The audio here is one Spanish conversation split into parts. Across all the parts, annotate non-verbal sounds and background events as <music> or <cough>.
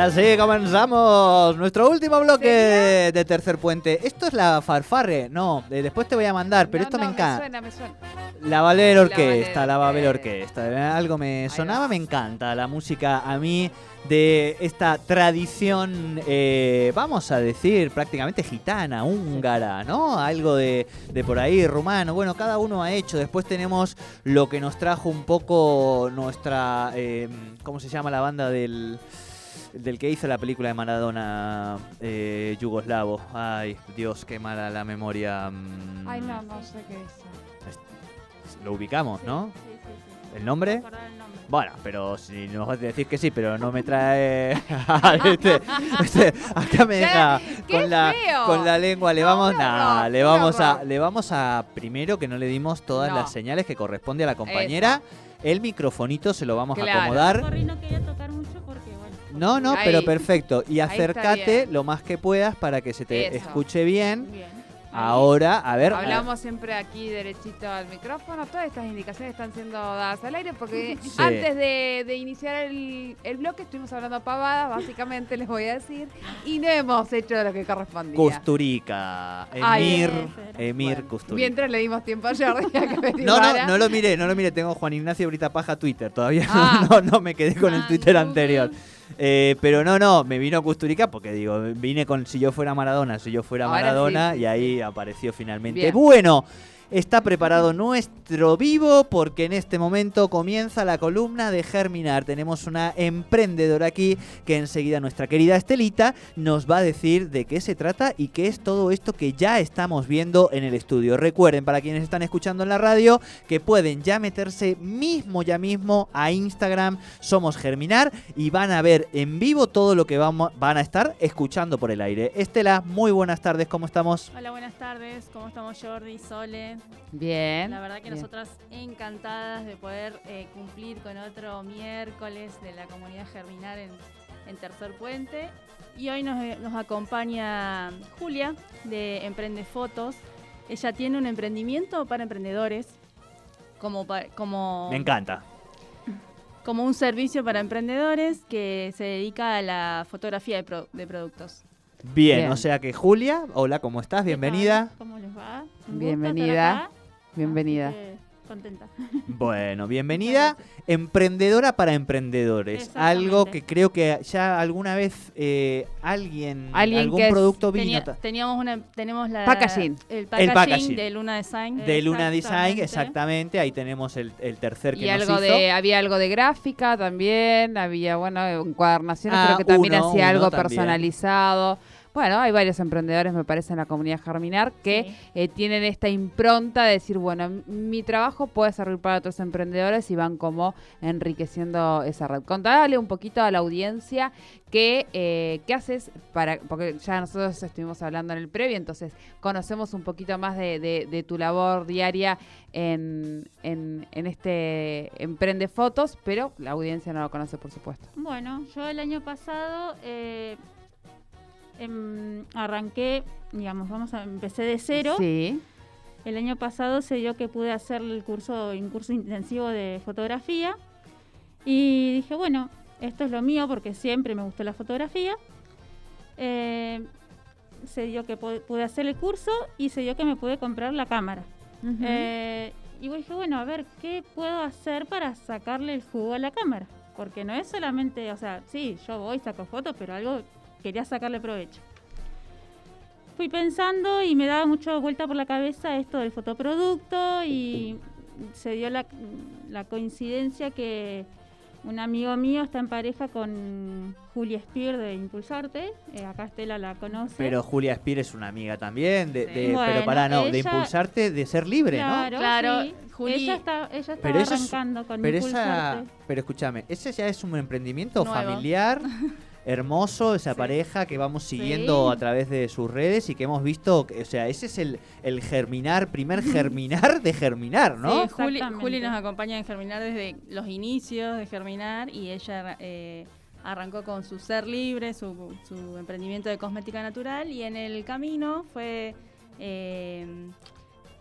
Así comenzamos nuestro último bloque de Tercer Puente. Esto es la farfarre, no, eh, después te voy a mandar, pero No, esto no, me encanta. suena, me suena. La Valer Orquesta, la Valer Orquesta. Orquesta. Algo me sonaba, me encanta la música a mí de esta tradición, eh, vamos a decir, prácticamente gitana, húngara, ¿no? Algo de, de por ahí, rumano. Bueno, cada uno ha hecho. Después tenemos lo que nos trajo un poco nuestra, eh, ¿cómo se llama la banda del... Del que hizo la película de Maradona eh, yugoslavo. Ay, Dios, qué mala la memoria. mm. Ay, no, no sé qué es. Lo ubicamos, ¿no? Sí, sí, sí. ¿El nombre? No el nombre. Bueno, pero si nos vas a decir que sí, pero no me trae. <laughs> este, este, acá me deja ¡Qué con la, feo! con la lengua. Le No, vamos, un nah, le vamos a, le vamos a primero que no le dimos todas No. las señales que corresponde a la compañera. El microfonito se lo vamos a Claro. acomodar. No. No, no, Ahí. pero perfecto. Y acércate lo más que puedas para que se te Eso. escuche bien. Bien. Ahora, a ver. Hablamos siempre aquí derechito al micrófono. Todas estas indicaciones están siendo dadas al aire porque <laughs> Sí. antes de, de iniciar el, el bloque estuvimos hablando pavadas, básicamente <laughs> les voy a decir, y no hemos hecho lo que correspondía. Custurica. Emir. Emir Bueno, Custurica. mientras le dimos tiempo a Jordi a que <laughs> No, averiguara. no, no lo miré, no lo miré. Tengo Juan Ignacio Brita Paja Twitter. Todavía Ah. no, no me quedé con el Ah, Twitter no. anterior. Eh, pero no, no, me vino Custurica porque digo, vine con si yo fuera Maradona, si yo fuera Ahora Maradona, sí, y ahí apareció finalmente. Bien. Bueno, está preparado nuestro vivo porque en este momento comienza la columna de Germinar. Tenemos una emprendedora aquí que enseguida nuestra querida Estelita nos va a decir de qué se trata y qué es todo esto que ya estamos viendo en el estudio. Recuerden, para quienes están escuchando en la radio, que pueden ya meterse mismo ya mismo a Instagram Somos Germinar y van a ver en vivo todo lo que vamos, van a estar escuchando por el aire. Estela, muy buenas tardes, ¿cómo estamos? Hola, buenas tardes. ¿Cómo estamos, Jordi, Sole? Bien. La verdad que bien. nosotras encantadas de poder eh, cumplir con otro miércoles de la comunidad Germinar en, en Tercer Puente. Y hoy nos, eh, nos acompaña Julia de Emprende Fotos. Ella tiene un emprendimiento para emprendedores, como, como, Me encanta. como un servicio para emprendedores que se dedica a la fotografía de, pro- de productos. Bien, Bien. o sea que Julia, hola, ¿cómo estás? Bienvenida. ¿Cómo les va? Un gusto Bienvenida. estar. Bienvenida. Contenta. <laughs> Bueno, bienvenida. Emprendedora para emprendedores. Algo que creo que ya alguna vez eh, alguien, Alguien algún que producto vino teníamos una, tenemos la, Packaging. El packaging, packaging. de Luna Design. de Luna Design, Exactamente. exactamente. Ahí tenemos el, el tercer que Y nos algo hizo. de, había algo de gráfica también, había, bueno, encuadernaciones, Ah, creo que también uno, hacía uno algo también. personalizado. Bueno, hay varios emprendedores, me parece, en la comunidad Germinar que Sí. eh, tienen esta impronta de decir, bueno, mi trabajo puede servir para otros emprendedores y van como enriqueciendo esa red. Contale un poquito a la audiencia qué, eh, qué haces para, porque ya nosotros estuvimos hablando en el previo, entonces conocemos un poquito más de, de- de tu labor diaria en, en- en este Emprende Fotos, pero la audiencia no lo conoce, por supuesto. Bueno, yo el año pasado eh, em, arranqué, digamos, vamos a empecé de cero. Sí. El año pasado se dio que pude hacer el curso, un curso intensivo de fotografía. Y dije, bueno, esto es lo mío porque siempre me gustó la fotografía. Eh, se dio que pu- pude hacer el curso y se dio que me pude comprar la cámara. Eh, y dije, bueno, a ver, ¿qué puedo hacer para sacarle el jugo a la cámara? Porque no es solamente, o sea, sí, yo voy, saco fotos, pero algo quería sacarle provecho. Fui pensando y me daba mucho vuelta por la cabeza esto del fotoproducto y se dio la, la coincidencia que un amigo mío está en pareja con Julia Spear de Impulsarte. Eh, acá Estela la conoce. Pero Julia Spir es una amiga también, de, Sí. de- pero Bueno, para no, de impulsarte, de ser libre, claro, Claro, sí. Juli- Ella, está, ella estaba Pero eso es- arrancando ¿no? con Pero esa, Impulsarte. pero escúchame, ese ya es un emprendimiento Nuevo. familiar. <laughs> hermoso esa Sí. pareja que vamos siguiendo Sí. a través de sus redes y que hemos visto, que- o sea, ese es el, el germinar, primer <laughs> germinar de germinar, ¿no? Sí. Juli nos acompaña en Germinar desde los inicios de Germinar y ella eh, arrancó con su ser libre, su, su emprendimiento de cosmética natural y en el camino fue eh,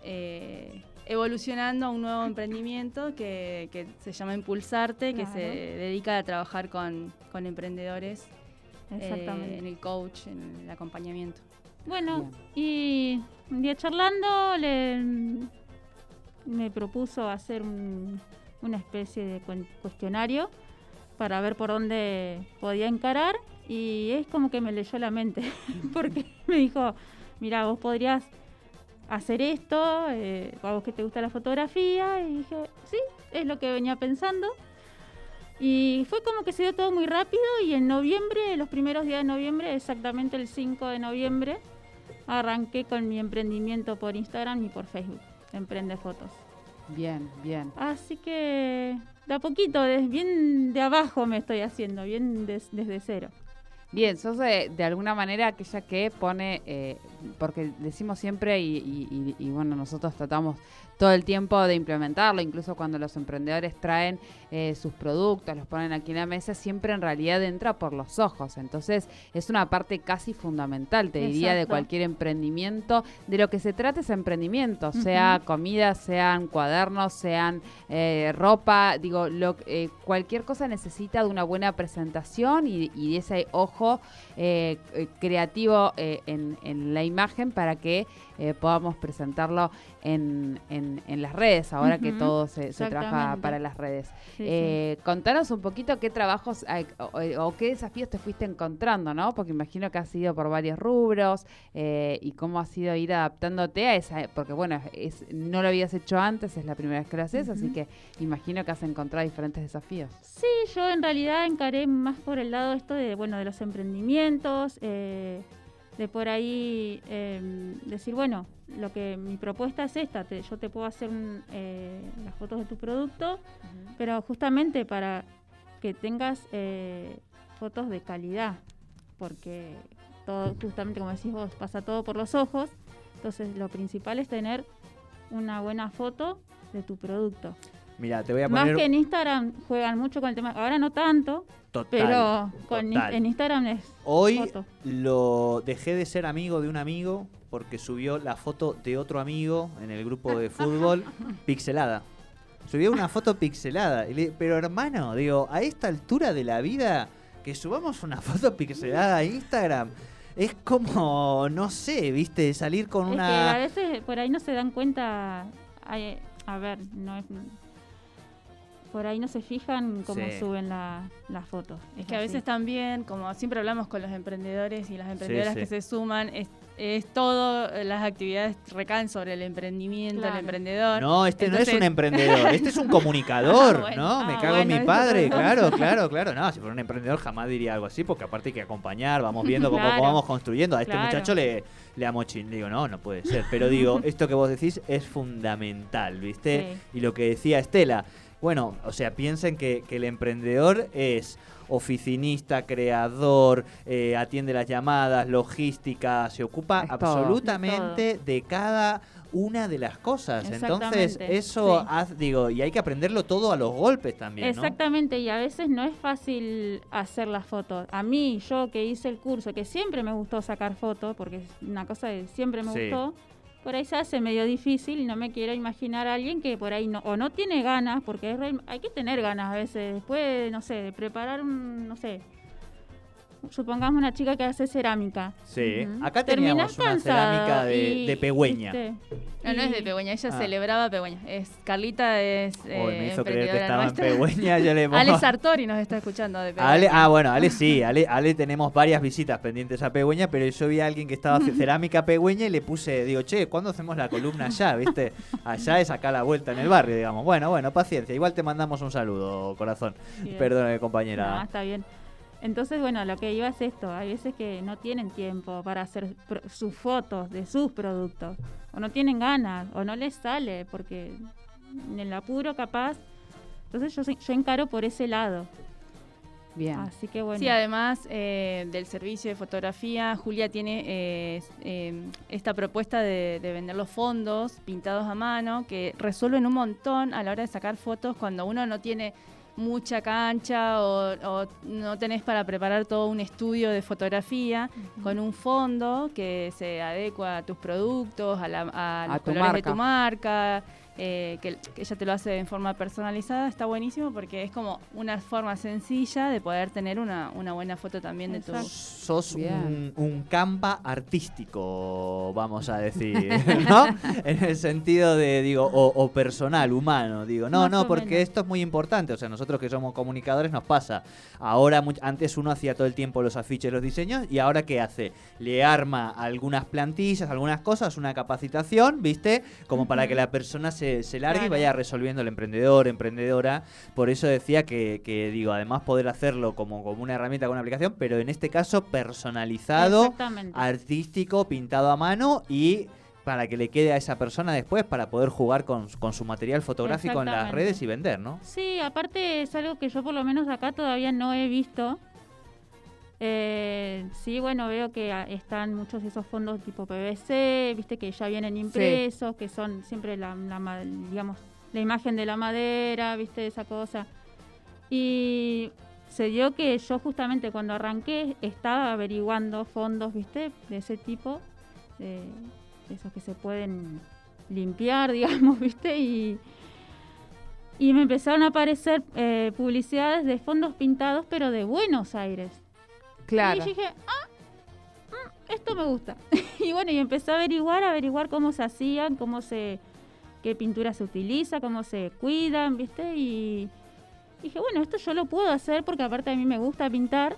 eh, evolucionando a un nuevo emprendimiento que, que se llama Impulsarte, que Claro. se dedica a trabajar con, con emprendedores eh, en el coach, en el acompañamiento. Bueno, y un día charlando le, me propuso hacer un- una especie de cuestionario para ver por dónde podía encarar y es como que me leyó la mente <laughs> porque me dijo, mira, vos podrías hacer esto, eh, a vos que te gusta la fotografía y dije, sí, es lo que venía pensando. Y fue como que se dio todo muy rápido y en noviembre, los primeros días de noviembre, exactamente el 5 de noviembre, arranqué con mi emprendimiento por Instagram y por Facebook, Emprende Fotos. Bien, bien. Así que de a poquito, des- bien de abajo me estoy haciendo, bien des- desde cero. Bien, sos de, alguna manera aquella que pone, eh, porque decimos siempre y- y bueno, nosotros tratamos todo el tiempo de implementarlo, incluso cuando los emprendedores traen eh, sus productos, los ponen aquí en la mesa, siempre en realidad entra por los ojos. Entonces es una parte casi fundamental, te diría, de cualquier emprendimiento. De lo que se trata es emprendimiento, sea comida, sean cuadernos, sean eh, ropa, digo, lo, eh, cualquier cosa necesita de una buena presentación y, y de ese ojo eh, eh, creativo eh, en, en la imagen para que eh, podamos presentarlo en, en- en las redes, ahora que todo se, se trabaja para las redes. Sí, sí. Eh, Contanos un poquito qué trabajos hay, o, o qué desafíos te fuiste encontrando, ¿no? Porque imagino que has ido por varios rubros eh, y cómo has ido ir adaptándote a esa, porque bueno, es, no lo habías hecho antes, es la primera vez que lo haces, así que imagino que has encontrado diferentes desafíos. Sí, yo en realidad encaré más por el lado esto de, bueno, de los emprendimientos, eh, de por ahí eh, decir, bueno, lo que mi propuesta es esta, te- yo te puedo hacer un, eh, las fotos de tu producto, pero justamente para que tengas eh, fotos de calidad, porque todo, justamente como decís vos, pasa todo por los ojos, entonces lo principal es tener una buena foto de tu producto. Mira, te voy a Más poner que en Instagram juegan mucho con el tema, ahora no tanto, total. pero con, total. en Instagram es Hoy foto. lo dejé de ser amigo de un amigo porque subió la foto de otro amigo en el grupo de fútbol <laughs> pixelada. Subió una foto pixelada. Y le- pero hermano, digo, a esta altura de la vida, que subamos una <laughs> foto pixelada a Instagram, es como, no sé, viste, salir con Es que a una... veces por ahí no se dan cuenta, a ver, no es, por ahí no se fijan cómo Sí. suben la, las fotos. Es que a veces también, como siempre hablamos con los emprendedores y las emprendedoras sí. que se suman, es, es todo, eh, las actividades recaen sobre el emprendimiento, Claro. el emprendedor. No, este no es un emprendedor, este es un <laughs> comunicador, Ah, bueno. ¿no? Me Ah, cago bueno, en mi padre, claro, claro, <laughs> claro. No, si fuera un emprendedor jamás diría algo así, porque aparte hay que acompañar, vamos viendo cómo, Claro. cómo vamos construyendo. A este Claro. muchacho le, le amochin. Digo, no, no puede ser. Pero digo, <laughs> esto que vos decís es fundamental, ¿viste? Sí. Y lo que decía Estela, bueno, o sea, piensen que, que el emprendedor es oficinista, creador, eh, atiende las llamadas, logística, se ocupa Es todo. absolutamente de cada una de las cosas. Entonces, eso, sí. haz- digo, y hay que aprenderlo todo a los golpes también, ¿no? Exactamente, y a veces no es fácil hacer las fotos. A mí, yo que hice el curso, que siempre me gustó sacar fotos, porque es una cosa que siempre me Sí. gustó, por ahí se hace medio difícil no me quiero imaginar a alguien que por ahí no, o no tiene ganas, porque es re- hay que tener ganas a veces, después, no sé, de preparar un, no sé, supongamos una chica que hace cerámica. Sí, acá Terminás teníamos una cerámica de, y- de pegüeña. No, no es de Pegüeña, ella Ah. celebraba Pegüeña. Es, Carlita es eh, me hizo creer que estaba en. Pegüeña, yo le <laughs> Ale Sartori nos está escuchando de Pegüeña. Ale, ah, bueno, Ale sí, <laughs> Ale, Ale tenemos varias visitas pendientes a Pegüeña, pero yo vi a alguien que estaba haciendo <laughs> cerámica Pegüeña y le puse, digo, che, ¿cuándo hacemos la columna allá? ¿Viste? Allá es acá a la vuelta en el barrio, digamos. Bueno, bueno, paciencia. Igual te mandamos un saludo, corazón. Bien. Perdóname, No, compañera. está bien. Entonces, bueno, lo que iba es esto. Hay veces que no tienen tiempo para hacer sus fotos de sus productos. O no tienen ganas, o no les sale, porque en el apuro capaz. Entonces yo, yo encaro por ese lado. Bien. Así que bueno. Sí, además eh, del servicio de fotografía, Julia tiene eh, eh, esta propuesta de, de vender los fondos pintados a mano que resuelven un montón a la hora de sacar fotos cuando uno no tiene mucha cancha o, o no tenés para preparar todo un estudio de fotografía con un fondo que se adecua a tus productos, a, la, a los tu colores de tu marca, eh, que, que ella te lo hace en forma personalizada, está buenísimo porque es como una forma sencilla de poder tener una, una buena foto también de tu... Exacto. Sos un, un campa artístico, vamos a decir, <laughs> ¿no? en el sentido de, digo, o, o personal, humano, digo. No, Más no, porque menos. esto es muy importante. O sea, nosotros que somos comunicadores nos pasa. Ahora, much- antes uno hacía todo el tiempo los afiches, los diseños, y ahora ¿qué hace? Le arma algunas plantillas, algunas cosas, una capacitación, ¿viste? Como para que la persona se, se largue y Claro. vaya resolviendo el emprendedor, emprendedora. Por eso decía que, que, digo, además poder hacerlo como, como una herramienta, como una aplicación, pero en este caso personalizado, artístico, pintado a mano y para que le quede a esa persona después para poder jugar con, con su material fotográfico en las redes y vender, ¿no? Sí, aparte es algo que yo por lo menos acá todavía no he visto. Eh, sí, bueno, veo que ah, están muchos de esos fondos tipo PVC, viste que ya vienen impresos, que son siempre la, digamos, la imagen de la madera, viste esa cosa. Y se dio que yo justamente cuando arranqué estaba averiguando fondos, viste, de ese tipo, de esos que se pueden limpiar, <laughs> digamos, viste, y y me empezaron a aparecer eh, publicidades de fondos pintados, pero de Buenos Aires. Claro. Y dije, ah, mm, esto me gusta. <laughs> y bueno, y empecé a averiguar, a averiguar cómo se hacían, cómo se, qué pintura se utiliza, cómo se cuidan, ¿viste? Y dije, bueno, esto yo lo puedo hacer porque aparte a mí me gusta pintar.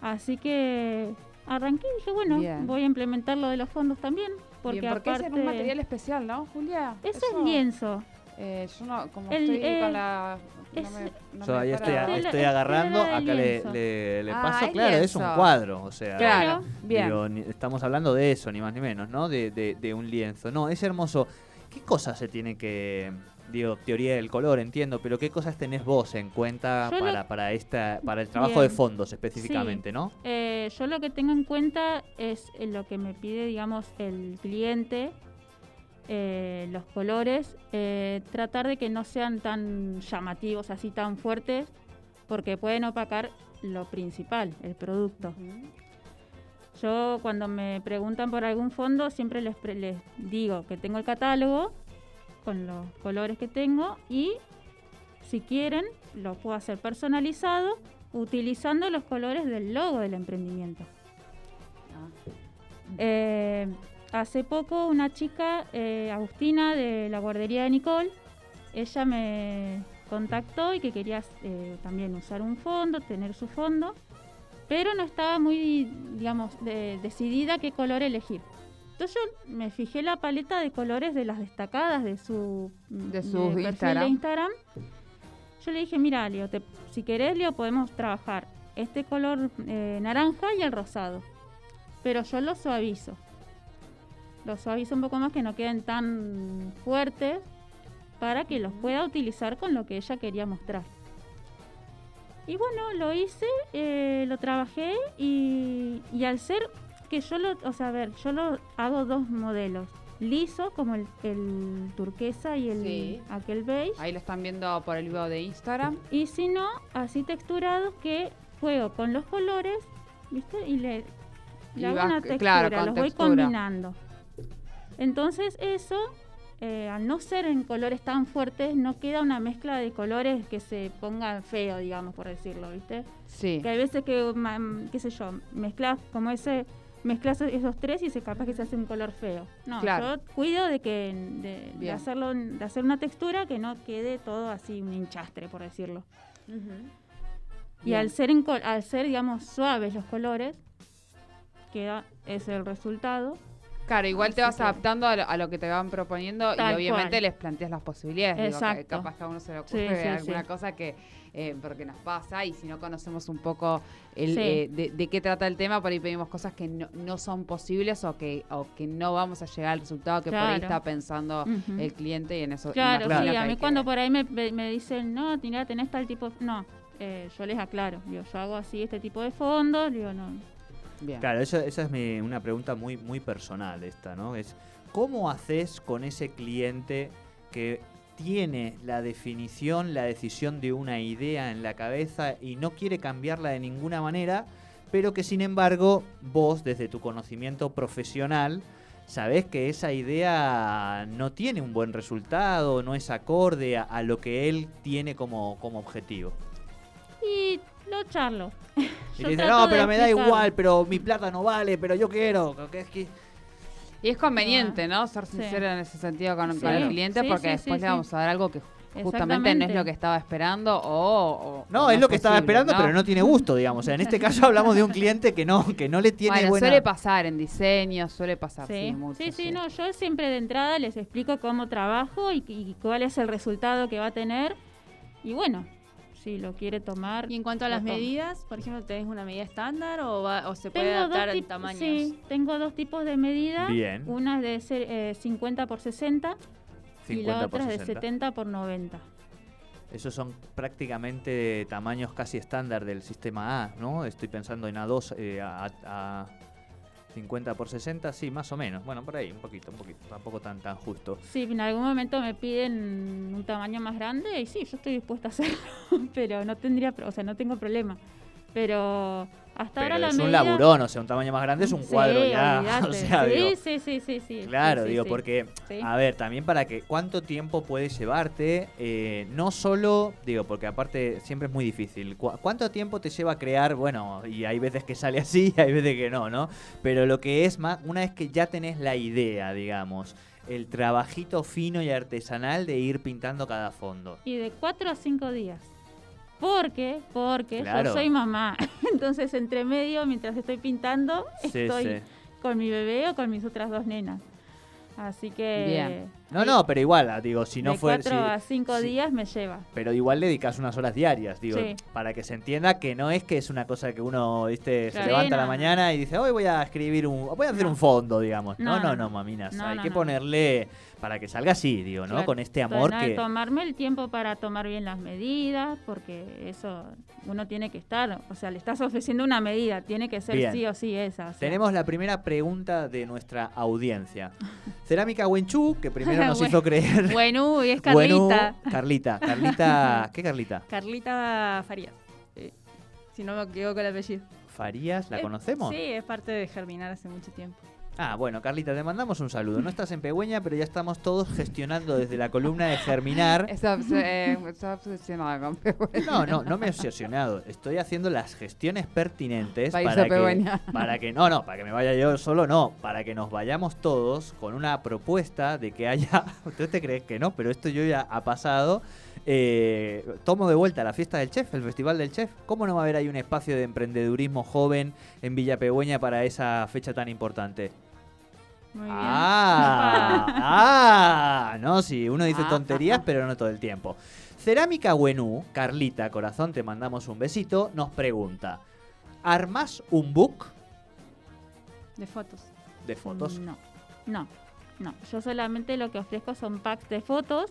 Así que arranqué y dije, bueno, Bien. voy a implementar lo de los fondos también. Porque, Bien, porque aparte... ese es un material especial, ¿no, Julia? Eso es lienzo. Eh, yo no, como El- estoy eh, con la... No es- me, no Yo me ahí estoy, estoy es agarrando, acá le, le- le Ah, paso, claro, es un cuadro, o sea, Claro, bien. digo, ni- estamos hablando de eso, ni más ni menos, ¿no? De, de- de un lienzo. No, es hermoso. ¿Qué cosas se tiene que, digo, teoría del color, entiendo, pero qué cosas tenés vos en cuenta Yo lo- para, para, esta, para el trabajo de fondos específicamente, ¿no? Eh, yo lo que tengo en cuenta es eh, lo que me pide, digamos, el cliente, eh, los colores, eh, tratar de que no sean tan llamativos, así tan fuertes, porque pueden opacar lo principal, el producto. Yo cuando me preguntan por algún fondo siempre les, les digo que tengo el catálogo con los colores que tengo y si quieren lo puedo hacer personalizado utilizando los colores del logo del emprendimiento. Ah. Eh, hace poco una chica, eh, Agustina, de la guardería de Nicole, ella me contactó y que quería eh, también usar un fondo, tener su fondo, pero no estaba muy, digamos, de- decidida qué color elegir. Entonces yo me fijé la paleta de colores de las destacadas de su, De su Instagram. de Instagram. Yo le dije, mira, Leo, te- si querés, Leo, podemos trabajar este color eh, naranja y el rosado. Pero yo lo suavizo. Lo suavizo un poco más que no queden tan fuertes para que los pueda utilizar con lo que ella quería mostrar. Y bueno, lo hice, eh, lo trabajé y, y al ser que yo lo, o sea, a ver, yo lo hago dos modelos, liso como el, el turquesa y el Sí. aquel beige, Ahí lo están viendo por el video de Instagram. y si no, así texturados que juego con los colores, ¿viste? Y le, Y le hago vas- una textura, claro, los voy combinando. Entonces eso, eh, al no ser en colores tan fuertes, no queda una mezcla de colores que se ponga feo, digamos, por decirlo, ¿viste? Sí. Que hay veces que, mm, qué sé yo, mezclas como ese, mezclas esos tres y se capaz que se hace un color feo. No, Claro. yo cuido de que de, hacerlo, de hacer una textura que no quede todo así un hinchastre, por decirlo. Y Bien. al ser, en col- al ser, digamos, suaves los colores, queda ese el resultado. Claro, igual te vas que- adaptando a lo, a lo que te van proponiendo Tal y obviamente cual. les planteas las posibilidades. Digo, Exacto. capaz que a uno se le ocurre sí, alguna sí. cosa que, eh, porque nos pasa y si no conocemos un poco el, eh, de, de qué trata el tema, por ahí pedimos cosas que no, no son posibles o que, o que no vamos a llegar al resultado que por ahí está pensando el cliente y en eso. Claro, sí, a mí cuando por ahí me, me- me dicen, no, mira, tenés tal tipo... No, eh, yo les aclaro, digo, yo hago así este tipo de fondos, digo, no. Bien. Claro, eso- esa es mi- una pregunta muy, muy personal esta, ¿no? Es ¿cómo haces con ese cliente que tiene la definición, la decisión de una idea en la cabeza y no quiere cambiarla de ninguna manera, pero que sin embargo vos desde tu conocimiento profesional sabés que esa idea no tiene un buen resultado, no es acorde a, a lo que él tiene como, como objetivo? Y lo charlo. <laughs> Y Yo te dice, no, pero me da explicar". igual, pero mi plata no vale, pero yo quiero. que es que... Y es conveniente, ¿no? Ser Sí. sincero en ese sentido con, Sí. con el cliente Sí, porque sí, después sí, le vamos sí. a dar algo que justamente no es lo que estaba esperando o... o- No, es lo que estaba esperando, pero no tiene gusto, digamos. O sea, en este caso hablamos de un cliente que no, que no le tiene Bueno, buena... suele pasar en diseño, suele pasar, sí, Sí, mucho, sí, sí, no, yo siempre de entrada les explico cómo trabajo y, y cuál es el resultado que va a tener. Y bueno, si lo quiere tomar. Y en cuanto a las toma. medidas, por ejemplo, ¿tenés una medida estándar o, va- o se puede Tengo adaptar en tip- tamaños? sí, tengo dos tipos de medidas. Bien. Una es de ser, eh, 50 por 60 y 50 la por otra es de 60. 70 por 90. Esos son prácticamente tamaños casi estándar del sistema A, ¿no? Estoy pensando en A2 eh, a, a 50 por 60, sí, más o menos. Bueno, por ahí, un poquito, un poquito. Tampoco tan, tan justo. Si en algún momento me piden un tamaño más grande, y sí, yo estoy dispuesta a hacerlo, <laughs> pero no tendría, o sea, no tengo problema. Pero hasta Pero ahora la es un laburón, o sea, un tamaño más grande es un Sí, cuadro ya. <laughs> O sea, sí, digo, sí, sí, sí, sí. Claro, sí, digo, porque, a ver, también para que, ¿cuánto tiempo puede llevarte? Eh, no solo, digo, porque aparte siempre es muy difícil. ¿Cu- ¿Cuánto tiempo te lleva a crear? Bueno, y hay veces que sale así y <laughs> hay veces que no, ¿no? Pero lo que es más, una vez que ya tenés la idea, digamos, el trabajito fino y artesanal de ir pintando cada fondo. Y de 4 a 5 días. Porque, porque Claro. yo soy mamá. <laughs> Entonces, entre medio, mientras estoy pintando, Sí, estoy sí. con mi bebé o con mis otras dos nenas. Así que... Bien. No, no, pero igual, ah, digo, si no de fue... 4 si- a 5 si- días me lleva. Pero igual le dedicas unas horas diarias, digo, Sí. para que se entienda que no es que es una cosa que uno, viste, se levanta a la mañana y dice, hoy voy a escribir un, voy a hacer No. un fondo, digamos. No, No, no, no, no. maminas, No, hay no, que no. ponerle para que salga así, digo, ¿no? Claro. Con este amor que... Tomarme el tiempo para tomar bien las medidas, porque eso uno tiene que estar, o sea, le estás ofreciendo una medida, tiene que ser Bien. sí o sí esa. o sea. Tenemos la primera pregunta de nuestra audiencia. <laughs> Cerámica Wenchu, que primero <laughs> nos hizo creer... Bueno, y es Carlita. Carlita. Carlita, <laughs> ¿qué Carlita? Carlita Farías. eh, si no me equivoco el apellido. Farías, ¿la Eh, conocemos? Sí, es parte de Germinar hace mucho tiempo. Ah, bueno, Carlita, te mandamos un saludo. No estás en Pegüeña, pero ya estamos todos gestionando desde la columna de Germinar. <laughs> Está, obs- eh, está obsesionada con Pegüeña. No, no, no me he obsesionado. Estoy hació las gestiones pertinentes Para que, para que no, no, para que me vaya yo solo, no, para que nos vayamos todos con una propuesta de que haya. <laughs> Usted te cree que no, pero esto yo ya ha pasado. Eh, tomo de vuelta la fiesta del chef, el festival del chef. ¿Cómo no va a haber ahí un espacio de emprendedurismo joven en Villa Pegüeña para esa fecha tan importante? Muy bien. Ah, ah, no, sí, uno dice Ah, tonterías, pero no todo el tiempo. Cerámica Wenú, Carlita, corazón, te mandamos un besito, nos pregunta, ¿armás un book De fotos. de fotos? No, no, no. Yo solamente lo que ofrezco son packs de fotos.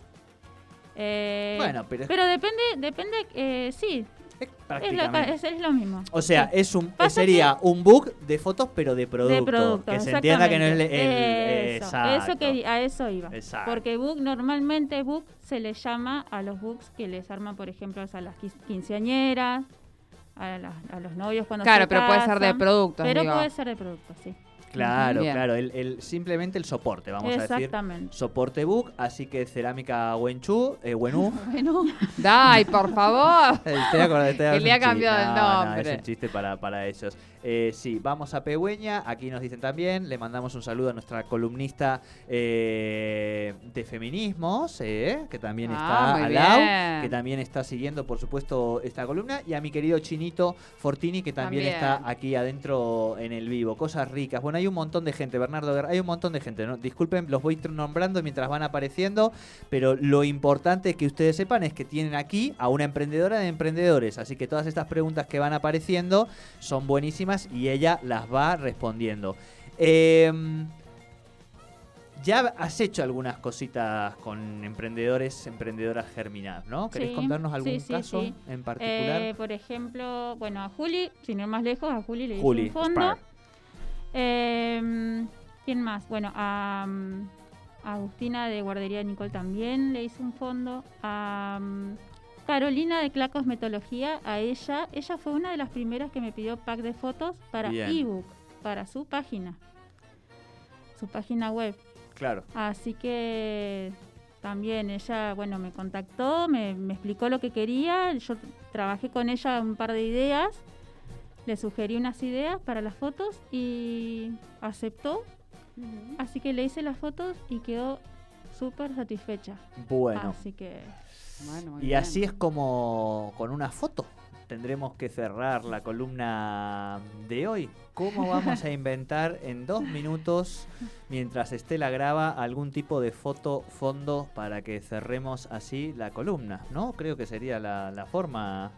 eh, Bueno, pero pero depende, depende, eh, sí, es lo, prácticamente... es, es lo mismo. O sea, Sí. es un, Pasa sería un book de fotos, pero de producto. de producto, que se entienda que no es el... el- eso, que a eso iba. Exacto. Porque book normalmente book se le llama a los books que les arman, por ejemplo, a las quinceañeras, a, las- a los novios cuando Claro, se pero puede ser de productos, Pero digo. puede ser de producto, sí. Claro, Bien. claro, el, el- simplemente el soporte, vamos a decir. Exactamente. Soporte book, así que cerámica Wenchu, eh, Wenú, <laughs> Bueno, Dai, por favor. <laughs> Acordado, estoy Que le ha es un cambiado chiste. el No, no, nombre. es un chiste para, para ellos. Eh, sí, vamos a Pegüeña. Aquí nos dicen también. Le mandamos un saludo a nuestra columnista eh, de feminismos, eh, que también Ah, está que también está siguiendo, por supuesto, esta columna. Y a mi querido Chinito Fortini, que también, También. está aquí adentro en el vivo. Cosas ricas. Bueno, hay un montón de gente, Bernardo Guerra, hay un montón de gente. ¿no? Disculpen, los voy nombrando mientras van apareciendo, pero lo importante que ustedes sepan es que tienen aquí a una emprendedora de emprendedores. Así que todas estas preguntas que van apareciendo son buenísimas y ella las va respondiendo. Em, Ya has hecho algunas cositas con emprendedores, emprendedoras Germinar, ¿no? ¿Querés Sí, contarnos algún sí, sí, caso en particular? Eh, por ejemplo, bueno, a Juli, sin ir más lejos, a Juli le hice un fondo. Eh, ¿Quién más? Bueno, a, mm, a Agustina de Guardería Nicole también le hice un fondo. A mm, Carolina de Cla Cosmetología, a ella, ella fue una de las primeras que me pidió pack de fotos para ebook, para su página, su página web. Claro. Así que también ella, bueno, me contactó, me, me explicó lo que quería, yo trabajé con ella un par de ideas, le sugerí unas ideas para las fotos y aceptó, así que le hice las fotos y quedó súper satisfecha. Bueno. Así que Bueno, Y bien. así es como con una foto tendremos que cerrar la columna de hoy. ¿Cómo vamos a <laughs> inventar en dos minutos, mientras Estela graba, algún tipo de foto fondo para que cerremos así la columna? ¿No? Creo que sería la, la forma.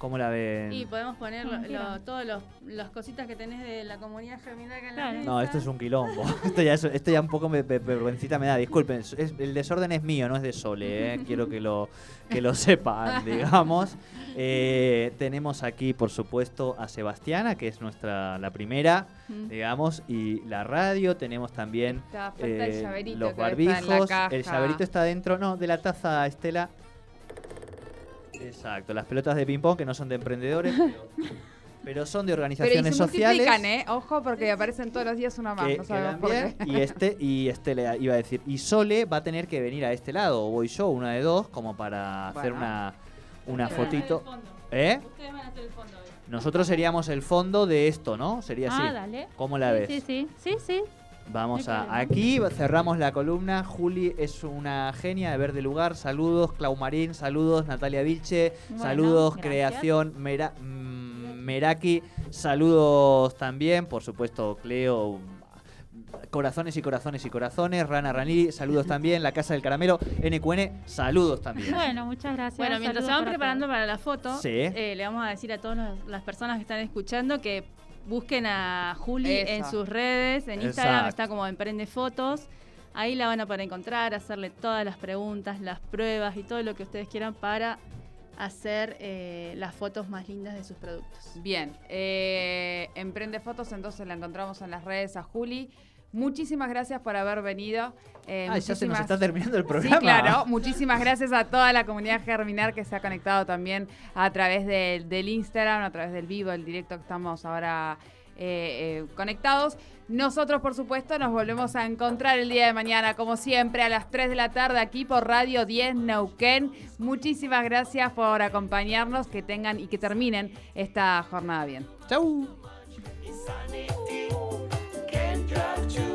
¿Cómo la ven? Y podemos poner lo- lo- todos los, las cositas que tenés de la comunidad germinal acá en la mesa. No, esto es un quilombo. <laughs> Esto ya, es- esto ya un poco me, me- vergüencita me da. Disculpen, es- el desorden es mío, no es de Sole. ¿eh? <laughs> Quiero que lo, que lo sepan, <laughs> digamos. Eh, tenemos aquí, por supuesto, a Sebastiana, que es nuestra la primera, Mm. digamos, y la radio. Tenemos también eh, los barbijos. caja. El llaverito está dentro, no, de la taza, Estela. Exacto, las pelotas de ping-pong que no son de emprendedores, <laughs> pero, pero son de Pero y organizaciones se sociales. ¿eh? Ojo, porque aparecen todos los días una más. que, no sabemos por qué. y este <laughs> y este le iba a decir y Sole va a tener que venir a este lado o voy yo una de dos como para hacer una una Ustedes van a hacer fotito el fondo. ¿eh? Ustedes van a hacer el fondo hoy. nosotros seríamos el fondo de esto no sería así Ah, dale. cómo la Sí, ves Sí, sí, sí, sí. Vamos a aquí cerramos la columna Juli es una genia de ver de lugar saludos Clau Marín saludos Natalia Vilche Bueno, saludos gracias. creación Mera- mm, Meraki saludos también por supuesto Cleo Corazones y corazones y corazones. Rana Raniri, saludos <laughs> también. La Casa del Caramelo, NQN, saludos también. Bueno, muchas gracias. Bueno, mientras se van para preparando todos. para la foto, Sí. eh, le vamos a decir a todas las personas que están escuchando que busquen a Juli Eso. en sus redes, en Instagram Exacto. está como Emprende Fotos. Ahí la van a poder encontrar, hacerle todas las preguntas, las pruebas y todo lo que ustedes quieran para hacer eh, las fotos más lindas de sus productos. Bien, eh, Emprende Fotos, entonces la encontramos en las redes a Juli. Muchísimas gracias por haber venido. Eh, Ay, ya se nos está terminando el programa. Sí, claro. Muchísimas gracias a toda la comunidad Germinar que se ha conectado también a través del- del Instagram, a través del vivo, el directo que estamos ahora eh, eh, conectados. Nosotros, por supuesto, nos volvemos a encontrar el día de mañana, como siempre, a las 3 de la tarde aquí por Radio 10 Neuquén. Muchísimas gracias por acompañarnos, que tengan y que terminen esta jornada bien. Chau. without you.